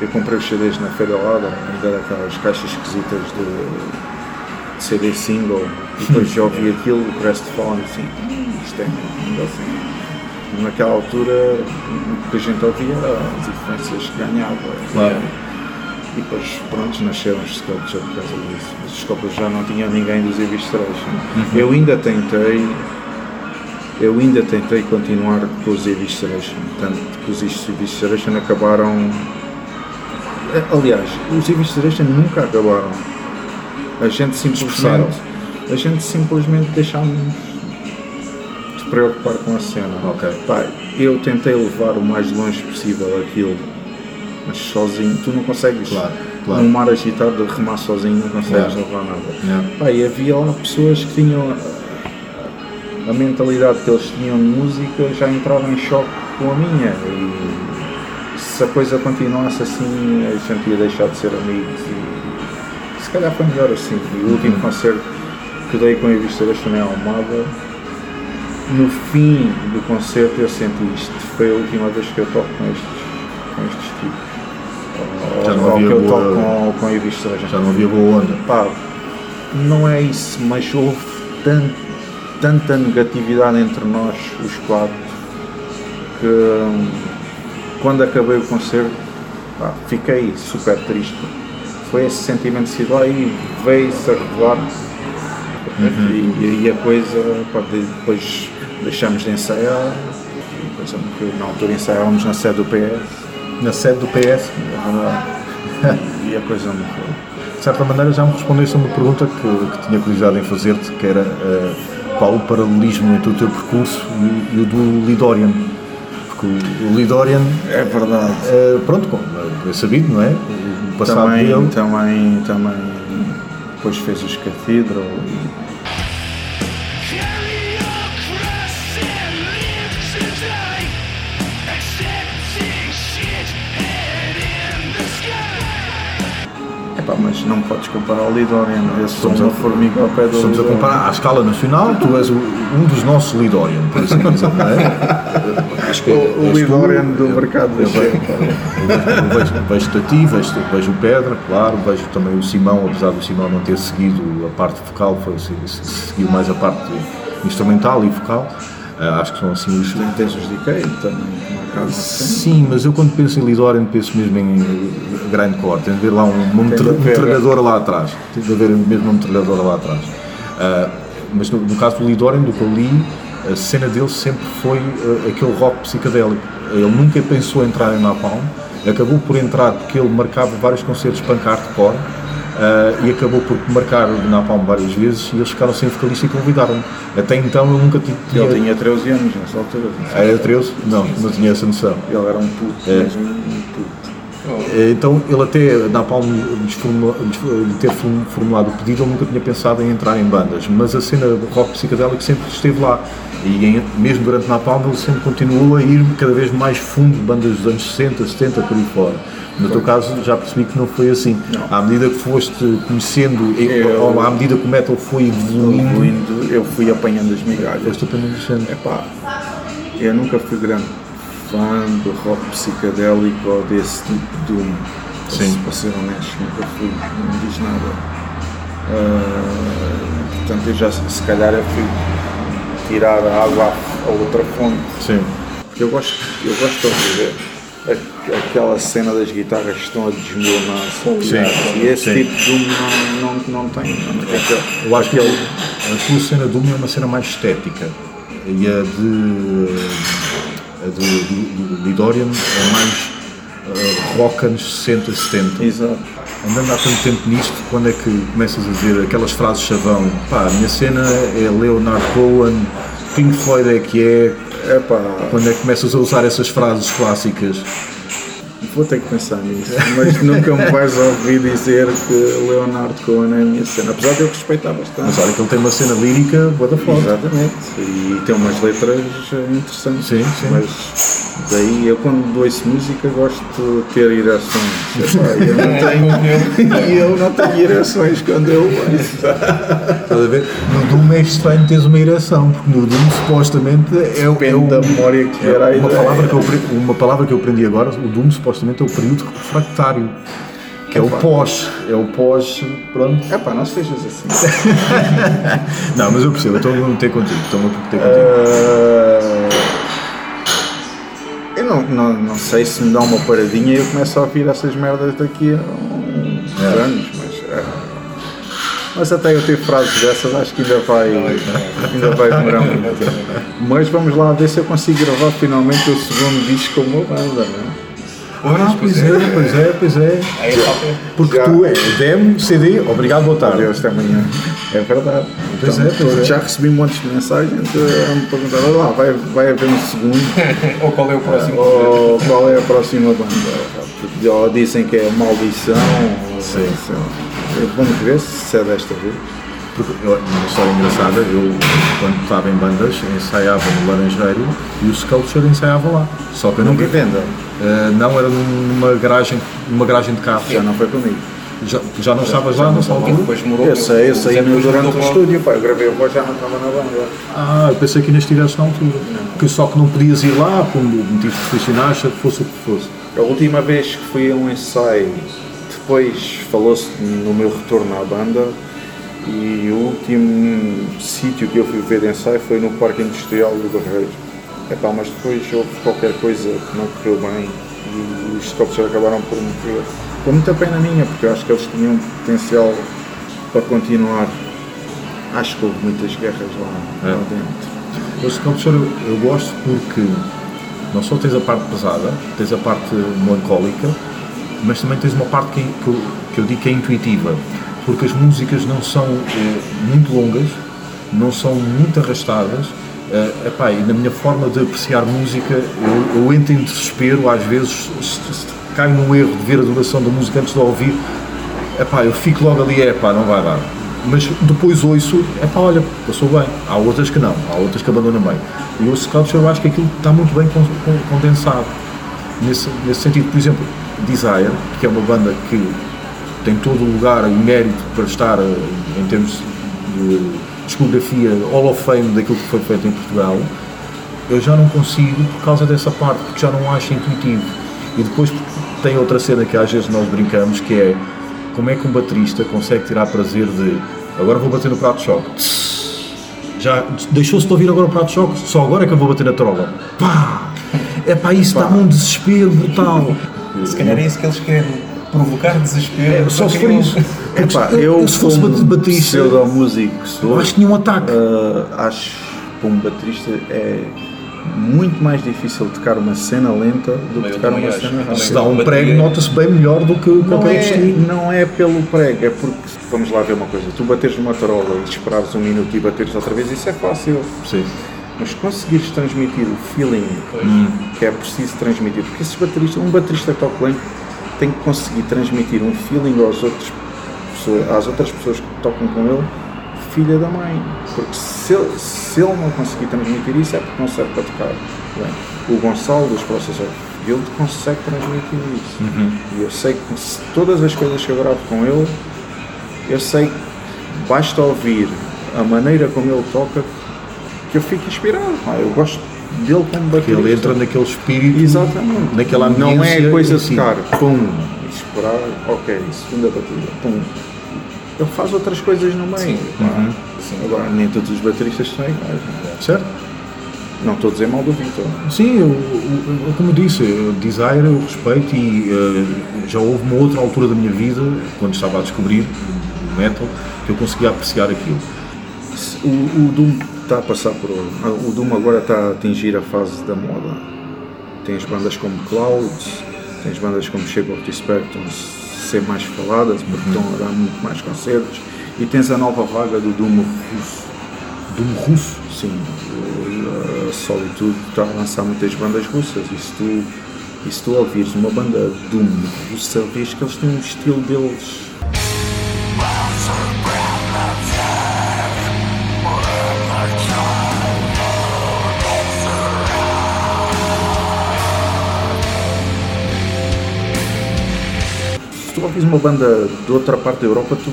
Eu comprei os CDs na Feira Lada, ainda daquelas caixas esquisitas de, de CD single, e depois já ouvi aquilo, o resto falando assim, "Hum, isto é ainda assim. Naquela altura, o que a gente ouvia era as influências que ganhava. Claro. E depois, pronto, nasceram os Sculpture por causa disso. Os Sculpture já não tinham ninguém dos Evisceration. Eu ainda tentei, eu ainda tentei continuar com os Evisceration, tanto que os Evisceration acabaram. Aliás, os Evisceration nunca acabaram. A gente simplesmente, a gente simplesmente deixámos de preocupar com a cena. Ok. Pá, eu tentei levar o mais longe possível aquilo, mas sozinho, tu não consegues. Claro, claro. Num mar agitado, de remar sozinho, não consegues Claro. levar nada. Yeah. Pá, e havia lá pessoas que tinham a, mentalidade que eles tinham de música já entrava em choque com a minha. E se a coisa continuasse assim, a gente ia deixar de ser amigos. E se calhar foi melhor assim. E o último concerto que dei com a Vista da Chanel Almada, no fim do concerto eu senti isto. Foi a última vez que eu toco com estes, com estes tipos. Ou, Já não havia que eu boa- toco com, com a da Já não havia boa onda. pá, não é isso, mas houve tan- tanta negatividade entre nós, os quatro, que hum, quando acabei o concerto, pá, fiquei super triste. Foi esse sentimento de sido e veio-se a revelar. E, e a coisa, pá, de- depois deixamos de ensaiar. Depois, na altura ensaiávamos na sede do PS. Na sede do PS, E a coisa morreu. de certa maneira já me respondeste a uma pergunta que, que tinha curiosidade em fazer-te, que era eh, qual o paralelismo entre o teu percurso e, o- do Lidorian. Porque o, Lidorian, É verdade. eh, pronto, é sabido, não é? O passado também, dele. também, também depois fez os Cathedral epá, mas não podes comparar ao Lidorian, eu sou Estamos uma a- formiga ao pé do Estamos a comparar à escala nacional, tu és o- um dos nossos Lidorian, por assim dizer, não é? Acho que O, o és tu, Lidorian do eu- mercado eu vejo- Checa. Eu vejo- Vejo-te a ti, vejo, vejo o Pedra, claro, vejo também o Simão, apesar do Simão não ter seguido a parte vocal, foi, se- se- seguiu mais a parte instrumental e vocal. Ah, acho que são assim os. Também tens os Decay também. Sim, mas eu quando penso em Lidorian penso mesmo em eh, grande corte, tem de haver lá um, uma haver, metralhadora lá atrás, tem de haver mesmo uma metralhadora lá atrás. Ah, mas no, no caso do Lidorian, do que eu li, a cena dele sempre foi eh, aquele rock psicadélico. Ele nunca pensou em entrar em Napalm, acabou por entrar porque ele marcava vários concertos punk hardcore ah, e acabou por marcar o Napalm várias vezes e eles ficaram sem vocalista e convidaram-me. Até então eu nunca ti- tinha. Ele tinha 13 anos nessa altura. não sei. Era 13? Não, não tinha essa noção. Ele era um puto, É. um puto. Eh, Então ele até na Palma lhes formula- lhes- lhe ter form- formulado o pedido, ele nunca tinha pensado em entrar em bandas, mas a cena rock psicadélico sempre esteve lá. E em- mesmo durante Napalm ele sempre continuou a ir cada vez mais fundo, bandas dos anos 60, 70, por aí fora. No teu caso já percebi que não foi assim. À medida que foste conhecendo, Eu- ou à medida que o metal foi evoluindo, eu fui apanhando as migalhas. foste apenas deixando. Epá, eu nunca fui grande fã do rock psicadélico ou desse tipo de doom. Sim. Para ser honesto, nunca fui, não me diz nada. Ah, portanto, eu já, se calhar, eu fui tirar a água a, outra fonte. Sim. Porque eu gosto, eu gosto de ouvir aquela cena das guitarras que estão a desmoronar. E esse sim. tipo de doom não, não, não tem. Não aquele- Eu acho que ele, a tua cena do Doom é uma cena mais estética e a de, a de, do, do Lidorian é mais uh, rock anos 60, 70. Exato. Andando há tanto tempo nisto, quando é que começas a ver aquelas frases chavão? Pá, a minha cena é Leonard Cohen, Pink Floyd é que é. Epá, Quando é que começas a usar essas frases clássicas? Vou ter que pensar nisso, mas nunca me vais ouvir dizer que Leonardo Cohen é a minha cena, apesar de eu respeitar bastante. Mas olha que ele tem uma cena lírica boa da foda. Exatamente, e tem umas letras interessantes. Sim, sim. Mas daí eu quando ouço música gosto de ter ereções. Eu não tenho, e eu não tenho ereções quando eu ouço. Estás a ver? No Doom é estranho teres uma ereção, porque no Doom supostamente é, o- é Depende o, da memória que É era uma, palavra que eu, uma palavra que eu aprendi agora, o Doom supostamente é o período refractário, que é o pós, é o pós, pronto. Epá, não sejas assim. Não, mas eu percebo, eu estou a meter contigo, estou a meter contigo. Eu não, não, não sei se me dá uma paradinha e eu começo a ouvir essas merdas daqui a um, É. anos, mas. é. Mas até eu ter frases dessas, acho que ainda vai, ainda vai demorar muito. Mas vamos lá ver se eu consigo gravar finalmente o segundo disco com uma banda, não é? Ah, pois é, pois é, pois é. Aí falta. Porque Já. tu é demo, CD, obrigado, boa tarde. Adeus, até amanhã. É verdade. Pois Então, é, pois é. Já recebi montes de mensagens a me perguntar, olha lá, vai, vai haver um segundo. Ou qual é o próximo? ou qual é a próxima banda? Ou dizem que é maldição. ou Sim. sei lá. Vamos ver se é desta vez. Porque eu- uma história engraçada, eu quando estava em bandas ensaiava no Laranjeiro e o Sculpture ensaiava lá. Só que eu Nunca venda. Eh, não era numa garagem, numa garagem de carro. Já não foi comigo. Já, já não estavas lá nessa altura? depois demorou. Eu sei, eu saí durante o estúdio, pá, eu gravei a voz já não estava na banda. Ah, eu pensei que ainda estivesse na altura. Que só que não podias ir lá por motivos profissionais, seja que fosse o que fosse. A última vez que fui a um ensaio, depois falou-se no meu retorno à banda e o último sítio que eu fui ver de ensaio foi no Parque Industrial do Barreiro. Epá, mas depois houve qualquer coisa que não correu bem e os Sculptures acabaram por morrer. Com muita pena minha, porque eu acho que eles tinham potencial para continuar. Acho que houve muitas guerras lá, É. lá dentro. O Sculpture eu, eu gosto porque não só tens a parte pesada, tens a parte melancólica, mas também tens uma parte que, que, eu, que eu digo que é intuitiva, porque as músicas não são eh, muito longas, não são muito arrastadas. eh, epá, e na minha forma de apreciar música, eu, eu entro em desespero, às vezes se- se caio num erro de ver a duração da música antes de ouvir, epá, eu fico logo ali, epá, não vai dar. Mas depois ouço, epá, olha, passou bem. Há outras que não, há outras que abandonam bem. E o Sculpture eu acho que aquilo está muito bem con- con- condensado. Nesse, nesse sentido, por exemplo, Desire, que é uma banda que tem todo o lugar e mérito para estar eh, em termos de discografia Hall of Fame daquilo que foi feito em Portugal, eu já não consigo por causa dessa parte, porque já não acho intuitivo. E depois tem outra cena que às vezes nós brincamos, que é como é que um baterista consegue tirar prazer de agora vou bater no prato de choque. Já deixou-se de ouvir agora o prato de choque, só agora é que eu vou bater na trola. Pá! É pá, isso dá-me um desespero brutal. Se calhar é isso que eles querem. Provocar desespero. É, só se que for isso. Epá, Eu- eu, eu se fosse como bate- baterista- pseudo-músico que sou, acho que tinha um ataque. ah, acho que para um baterista é muito mais difícil tocar uma cena lenta do que tocar uma acho, cena rápida. Se dá um prego, nota-se bem melhor do que qualquer outro é, estilo. não é pelo prego, é porque, vamos lá ver uma coisa, tu bateres numa tarola e esperares um minuto e bateres outra vez, isso é fácil. Sim. Mas conseguires transmitir o feeling que é preciso transmitir, porque esses bateristas, um baterista que toca lento tem que conseguir transmitir um feeling aos outros pessoas, às outras pessoas que tocam com ele, filha da mãe. Porque se ele, se ele não conseguir transmitir isso é porque não serve para tocar. Bem, o Gonçalo dos Process of Guild consegue transmitir isso. E eu sei que se todas as coisas que eu gravo com ele, eu sei que basta ouvir a maneira como ele toca que eu fico inspirado. pá. Eu gosto dele como baterista. ele entra naquele espírito, Exatamente. naquela ambiência. Não é coisa de sim. tocar, pum, esperar, ok, segunda batida, pum. Ele faz outras coisas no meio. Sim. Uhum. Agora, nem todos os bateristas são iguais. né? Certo? Não estou a dizer mal do Vitor. Sim, eu, eu- como disse, eu, Desire eu respeito e eh, já houve uma outra altura da minha vida, quando estava a descobrir o metal, que eu conseguia apreciar aquilo. O, o Doom está a passar por. O Doom agora está a atingir a fase da moda. Tens bandas como Clouds, tens bandas como Shape of estão a ser mais faladas porque estão a dar muito mais concertos. E tens a nova vaga do Doom russo. Doom russo? Sim, o- a Solitude está a lançar muitas bandas russas. E se tu, e se tu ouvires uma banda Doom russa, vês que eles têm um estilo deles. Tu ouvires uma banda de outra parte da Europa, tu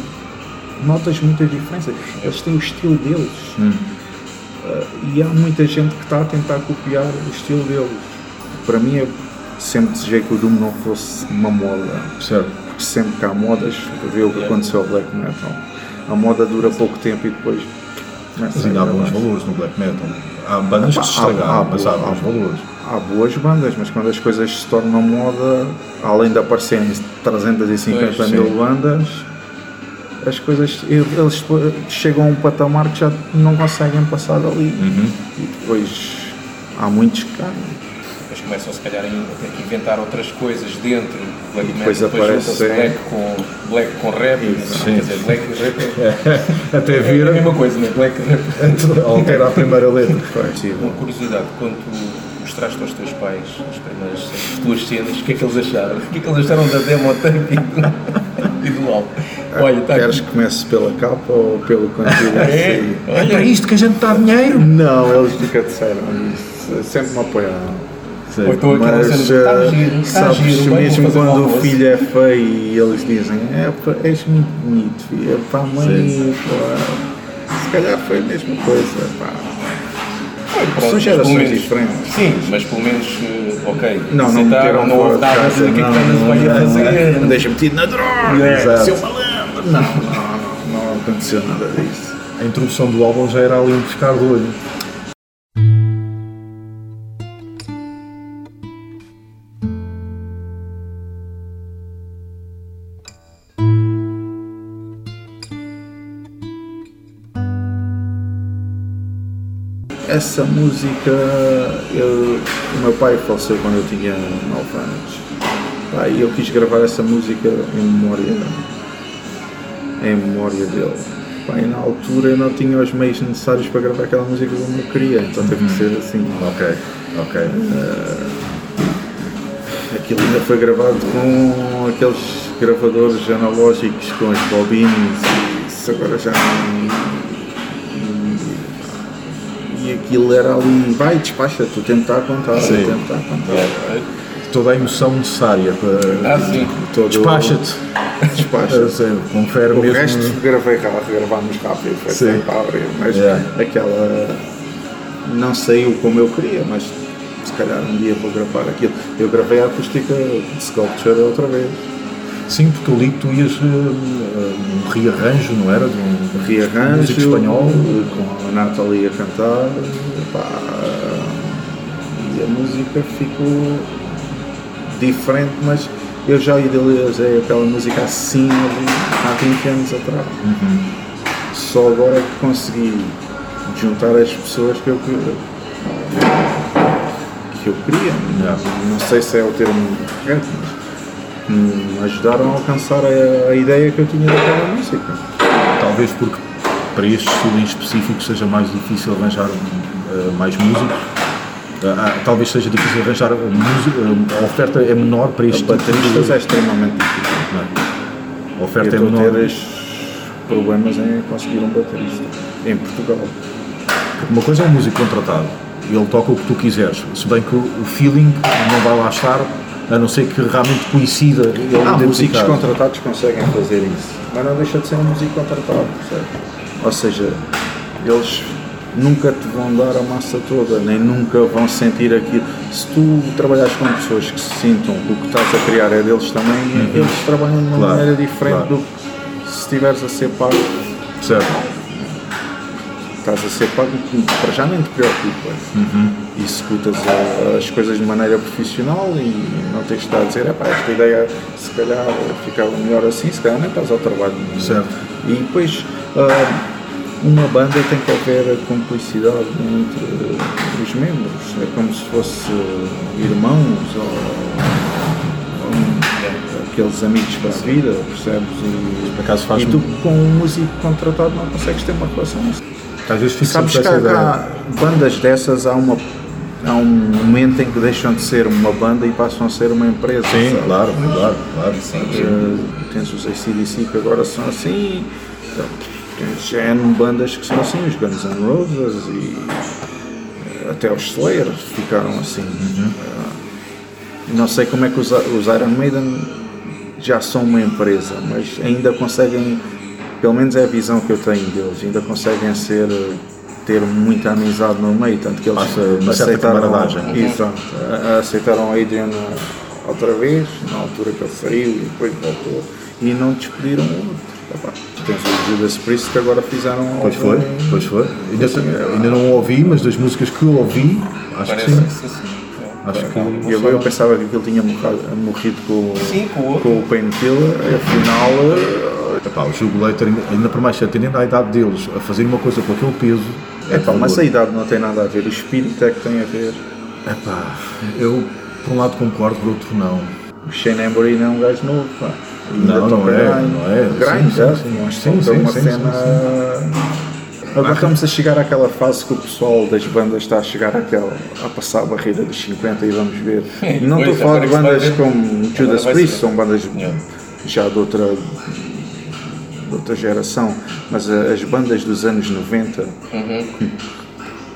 notas muita diferença. Eles têm o estilo deles. Uh, e há muita gente que está a tentar copiar o estilo deles. Para mim, eu sempre desejei que o Doom não fosse uma moda. Certo. Porque sempre que há modas, vê o que aconteceu ao black metal. A moda dura pouco tempo e depois. Mas ainda há bons valores no black metal. Há bandas que se Há- há- estragaram, há- mas há há- bons valores. Há boas bandas, mas quando as coisas se tornam moda, além de aparecerem 350 Pois, mil sim. bandas, as coisas eles depois chegam a um patamar que já não conseguem passar dali. Uhum. E depois há muitos que ganham. Depois começam se calhar a in- a ter que inventar outras coisas dentro. Black E depois metal, aparece- black com, black com rap. Isso, Quer dizer, black rap é, Até é a mesma coisa, não é? Black rap. altera a primeira letra. Uma curiosidade, quando tu mostraste aos teus pais as primeiras as tuas cenas, o que é que eles acharam? O que é que eles acharam da demo tape e do, álbum? Olha, está Queres que comece pela capa ou pelo conteúdo? É, si? olha isto que a gente dá dinheiro. Não, eles nunca disseram isso. Sempre me apoiaram. Ou então Mas cena está eh, giro, está sabes, giro, mesmo quando o filho é feio e eles dizem é és muito bonito, filho, é pá, mãe, pá, se calhar foi a mesma coisa, pá. Pronto, São gerações pelo menos- diferentes. Sim, mas pelo menos, eh, ok. Não, não meteram não houve nada de o que é que não, fazer. não deixa metido na droga, Exato. seu malandro. Não, não, não, não aconteceu nada disso. A introdução do álbum já era ali um pescar de olho. Essa música, eu, o meu pai faleceu quando eu tinha 9 anos. Pá, e eu quis gravar essa música em memória, em memória dele. Pá, e na altura eu não tinha os meios necessários para gravar aquela música como eu queria, então teve que ser assim. Ok, ok. Aquilo ainda foi gravado com aqueles gravadores analógicos com as bobinas, e isso agora já não. Aquilo era ali, vai, despacha, tu a contar, Sim. o a contar. Toda a emoção necessária para. Ah, sim. Todo- Despacha-te. Despacha. Eu sei, Confere O mesmo. resto gravei cá, gravámos rápido, foi Sim. sempre a abrir, mas Yeah. aquela não saiu como eu queria, mas se calhar um dia vou gravar aquilo. Eu gravei a acústica de Sculpture outra vez. Sim, porque eu li que tu ias uh, uh, um rearranjo, não era? De um rearranjo músico espanhol. com a Nathalie a cantar pá, e a música ficou diferente mas eu já idealizei aquela música assim há 20 anos atrás Uhum. só agora é que consegui juntar as pessoas que eu que- que eu queria Yeah. não sei se é o termo correto mas me ajudaram a alcançar a, a ideia que eu tinha daquela música Talvez porque para este estilo em específico seja mais difícil arranjar uh, mais músicos. Uh, talvez seja difícil arranjar música, uh, a oferta é menor para este tipo de é extremamente difícil. não é? A oferta é Eu a menor. ter problemas em conseguir um baterista em Portugal. Uma coisa é um músico contratado, ele toca o que tu quiseres, se bem que o feeling não vai lá estar, a não ser que realmente coincida. ele Há músicos contratados conseguem fazer isso, mas não deixa de ser um músico contratado, percebe? Ou seja, eles nunca te vão dar a massa toda, nem nunca vão sentir aquilo. Se tu trabalhares com pessoas que se sintam que o que estás a criar é deles também, eles trabalham de uma Claro, maneira diferente claro. do que se estiveres a ser pago. Certo. Estás a ser pago, para já nem te preocupas. E escutas a- as coisas de maneira profissional e não tens de estar a dizer, "Epá, esta ideia se calhar ficava melhor assim, se calhar nem estás ao trabalho. Certo. E depois ah, uma banda tem que haver cumplicidade entre os membros, é como se fosse irmãos ou, ou aqueles amigos para a vida, percebes? E, Por acaso faz e tu com um músico contratado não consegues ter uma relação assim. Às vezes fico Sabes que há, bandas dessas, há, uma, há um momento em que deixam de ser uma banda e passam a ser uma empresa. Sim, sabe? claro, claro, claro. Eh, tens os ACDC que agora são assim, então, tens N bandas que são assim, os Guns N' Roses e eh, até os Slayer ficaram assim. Eh, não sei como é que os, os Iron Maiden já são uma empresa, mas ainda conseguem, pelo menos é a visão que eu tenho deles, ainda conseguem ser ter muita amizade no meio, tanto que eles Passa aceitaram, camaradagem. exato, a- aceitaram a Adrian outra vez, na altura que ele saiu e depois voltou, e não despediram o outro. Epá, Tens o Judas Priest que agora fizeram Pois foi, em- pois foi. Ainda, ainda não ouvi, mas das músicas que eu ouvi, acho que Parece sim. que sim. sim. Acho que E eu, eu pensava que ele tinha morrado, morrido com, Sim, com o com o Painkiller, afinal. Epá, o Hugo Leiter, ainda por mais, atendendo à idade deles, a fazer uma coisa com aquele peso. É pá, mas a idade não tem nada a ver, o espírito é que tem a ver. Epá, eu por um lado concordo, por outro não. O Shane Embury não é um gajo novo, pá. Não, não é, grind. não é. Grind, Sim, já, sim, sim. mas Sim, sim, uma sim, cena. Agora estamos a chegar àquela fase que o pessoal das bandas está a chegar àquela, a passar a barreira dos 50 e vamos ver. Não estou a falar de bandas como Judas Priest, são bandas Yeah. já de outra, de outra geração, mas as bandas dos anos 90 Uhum.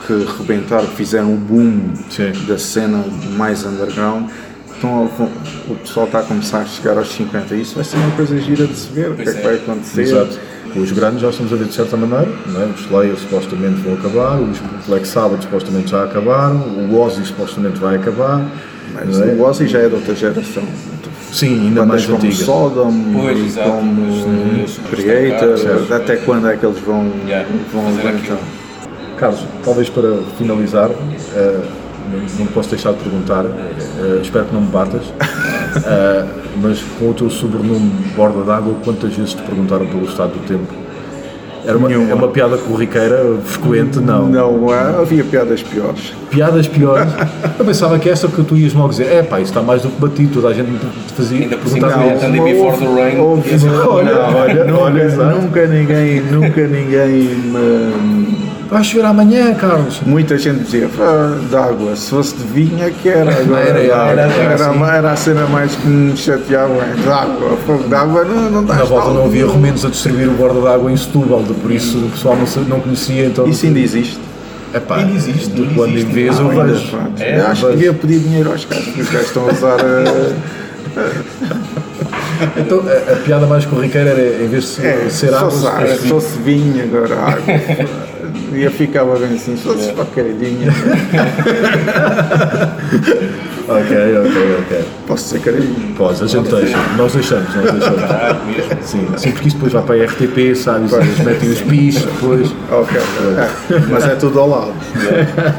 que, que rebentaram, fizeram o boom Sim. da cena mais underground. Então o pessoal está a começar a chegar aos 50 e isso vai ser uma coisa gira de se ver, o que é que é. vai acontecer. Exato. Os grandes já estamos a ver de certa maneira, não é? os Slayer supostamente vão acabar, os Black Sabbath supostamente já acabaram, o Ozzy supostamente vai acabar. Mas é? o Ozzy já é de outra geração. Sim, ainda Bandas mais como. Sodom, Pois, exato, como os- os Creator, até quando é que eles vão, Yeah, vão aguentar? Carlos, talvez para finalizar, eh, não, posso deixar de perguntar, eh, espero que não me batas, eh, mas com o teu sobrenome Borda d'Água, quantas vezes te perguntaram pelo estado do tempo? Era uma, Nenhuma. é uma piada corriqueira, frequente, não. Não, há- havia piadas piores. Piadas piores. Eu pensava que esta que tu ias logo dizer, é pá, isso está mais do que batido, toda a gente fazia Ainda por cima, Before the Rain. Olha, olha, nunca, olha, exato. nunca ninguém, nunca ninguém me, Vais chover amanhã, Carlos. Muita gente dizia, d'água, se fosse de vinha que era agora. Era, era, d'água." era, era assim. era a cena mais que me chateava, é d'água, fogo d'água não, não dá Na volta não havia romenos a distribuir o borda d'água em Setúbal, por isso o pessoal não, conhecia, então... Isso ainda existe. Epá, Ainda existe, quando em vez Ah, eu vejo. É, Eu acho que devia pedir dinheiro aos gajos, porque os gajos estão a usar. eh, Então a, a piada mais corriqueira era, em vez de ser, é, ser só água, se, era se fosse vinho, agora água. E eu ficava bem assim, se fosse para caradinha, Ok, ok, ok. posso ser caradinha. Pós, a gente deixa, nós deixamos, nós deixamos. Ah, mesmo. Sim, sim, porque isso depois vai para a RTP, sabes? Eles metem os pis, depois. Ok, é, mas é tudo ao lado.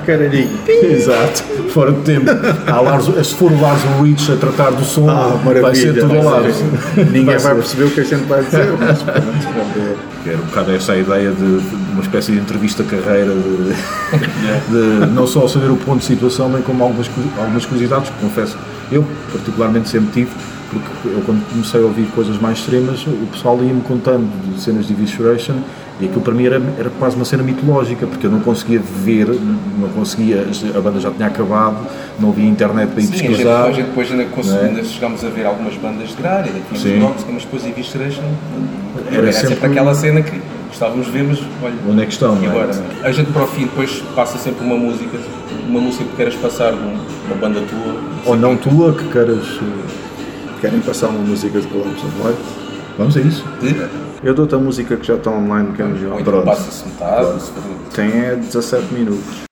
Caradinha. Exato, fora de tempo. Há Lars, se for o Lars Ulrich a tratar do som, Ah, vai ser tudo ao lado. Ninguém vai ser. perceber o que a gente vai dizer, mas pronto, ver. Era um bocado essa a ideia de, de uma espécie de entrevista carreira, de, de não só saber o ponto de situação, bem como algumas, algumas curiosidades, que confesso, eu particularmente sempre tive, porque eu quando comecei a ouvir coisas mais extremas, o pessoal ia-me contando de cenas de Evisceration e aquilo para mim era, era quase uma cena mitológica, porque eu não conseguia ver, não conseguia, a banda já tinha acabado, não havia internet para ir Sim, pesquisar. gente depois ainda, Não é? ainda chegámos a ver algumas bandas de Sim. tínhamos rocks, mas depois em Visceration Era era, sempre, sempre- aquela cena que gostávamos de ver, mas olha, Onde é que estão? e não é? agora? A gente para o fim depois passa sempre uma música, uma música que queiras passar de um- uma banda tua. Ou não tua, que queiras. eh, Querem passar uma música de Collapse of Life? Vamos a isso. De, Eu dou-te a música que já está online, que é ou melhor. então Pronto. passa-se metade, Tem é 17 minutos.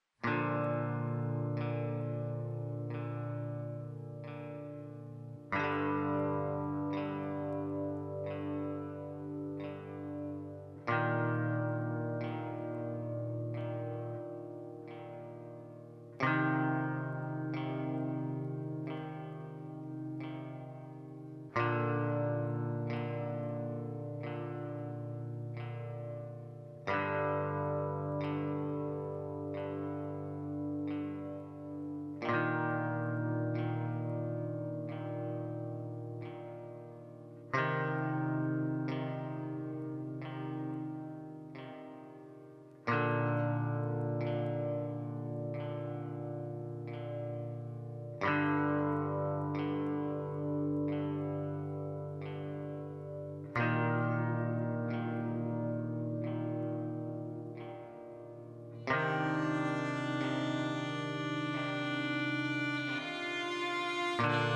Bye.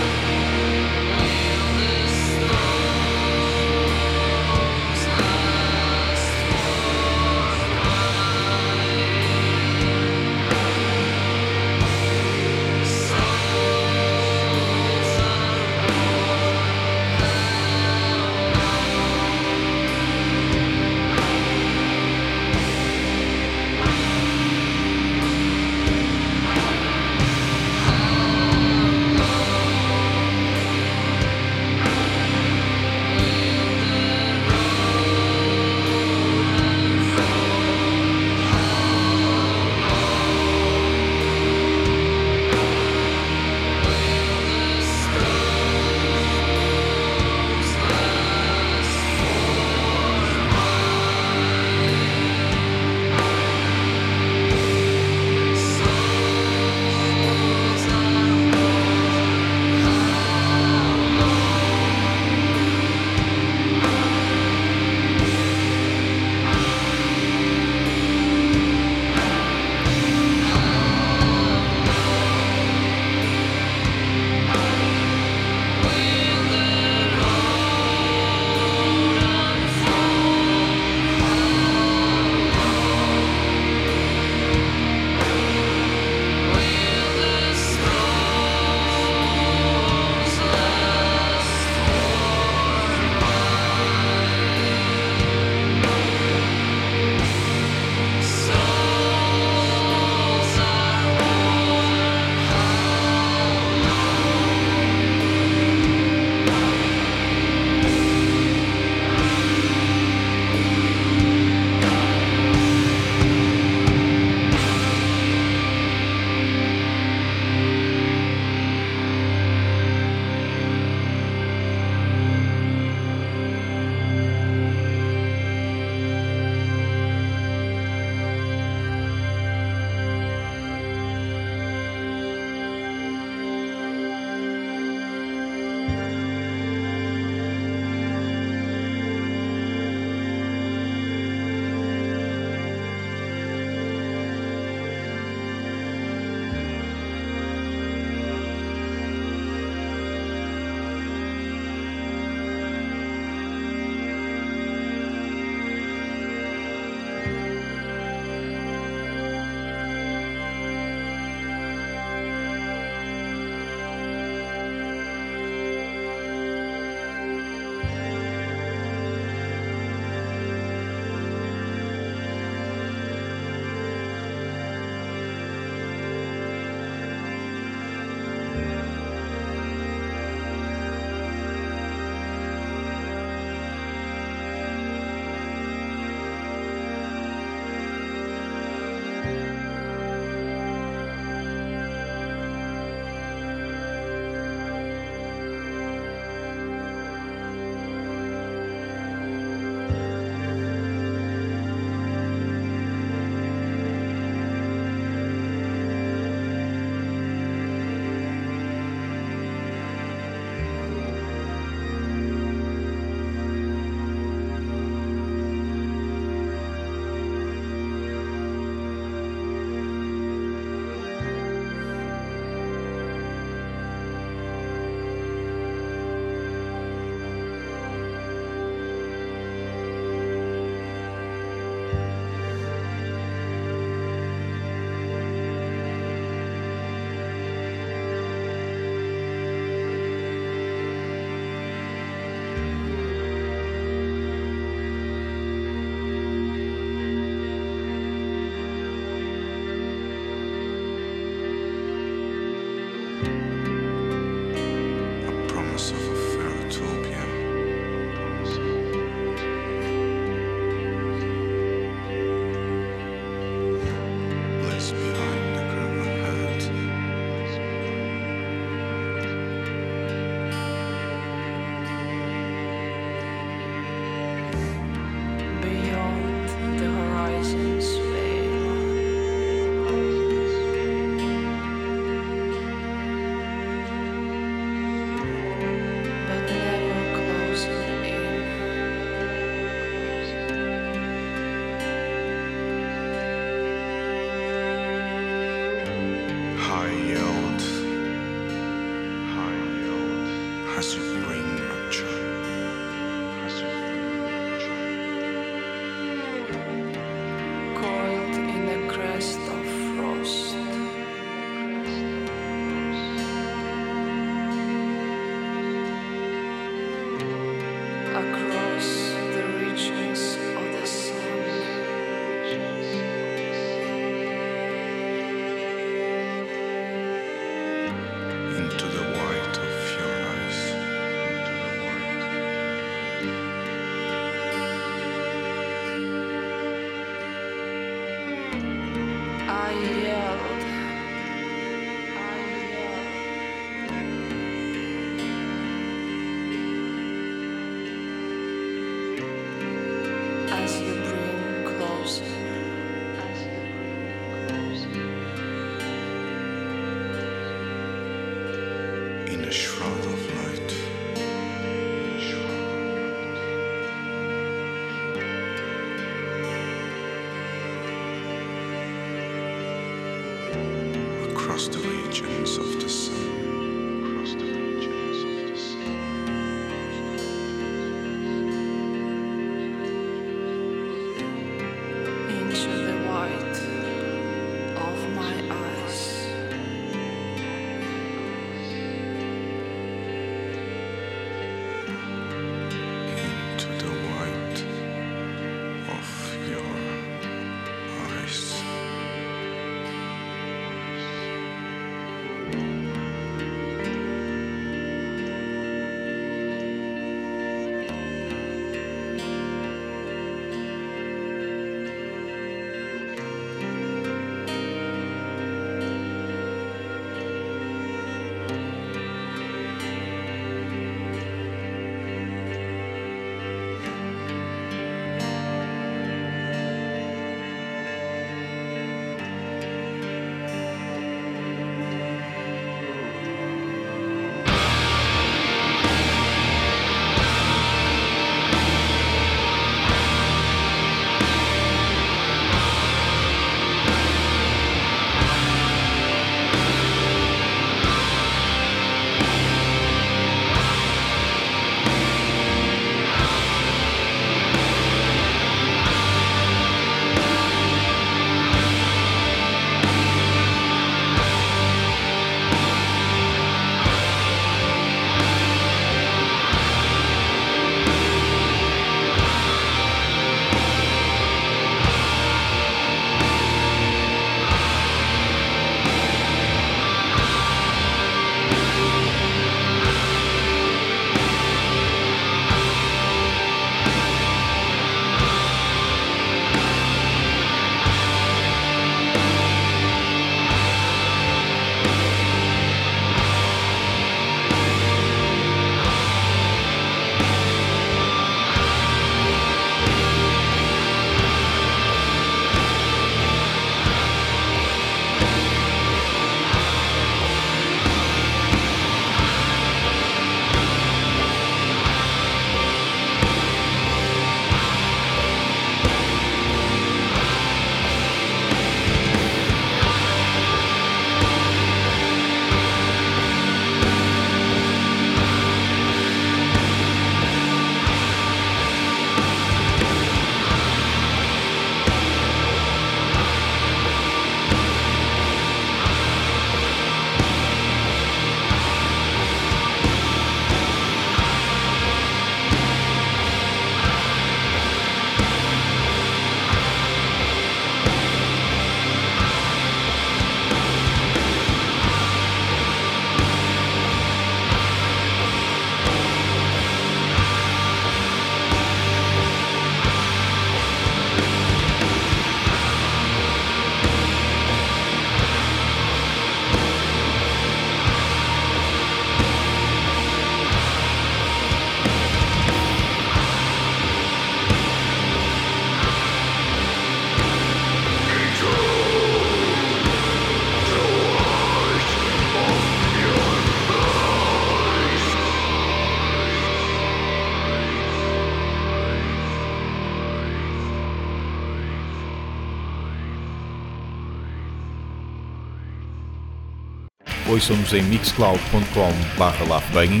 Ouçam-nos em mixcloud.com barra laughbanging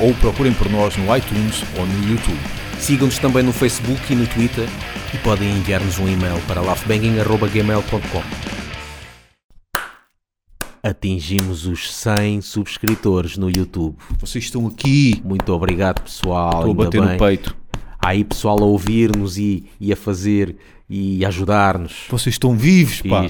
ou procurem por nós no iTunes ou no YouTube. Sigam-nos também no Facebook e no Twitter e podem enviar-nos um e-mail para laughbanging.gmail.com Atingimos os 100 subscritores no YouTube. Vocês estão aqui, Muito obrigado, pessoal. estou a bater bem. no peito. Há aí pessoal a ouvir-nos e, e a fazer e ajudar-nos. Vocês estão vivos, pá.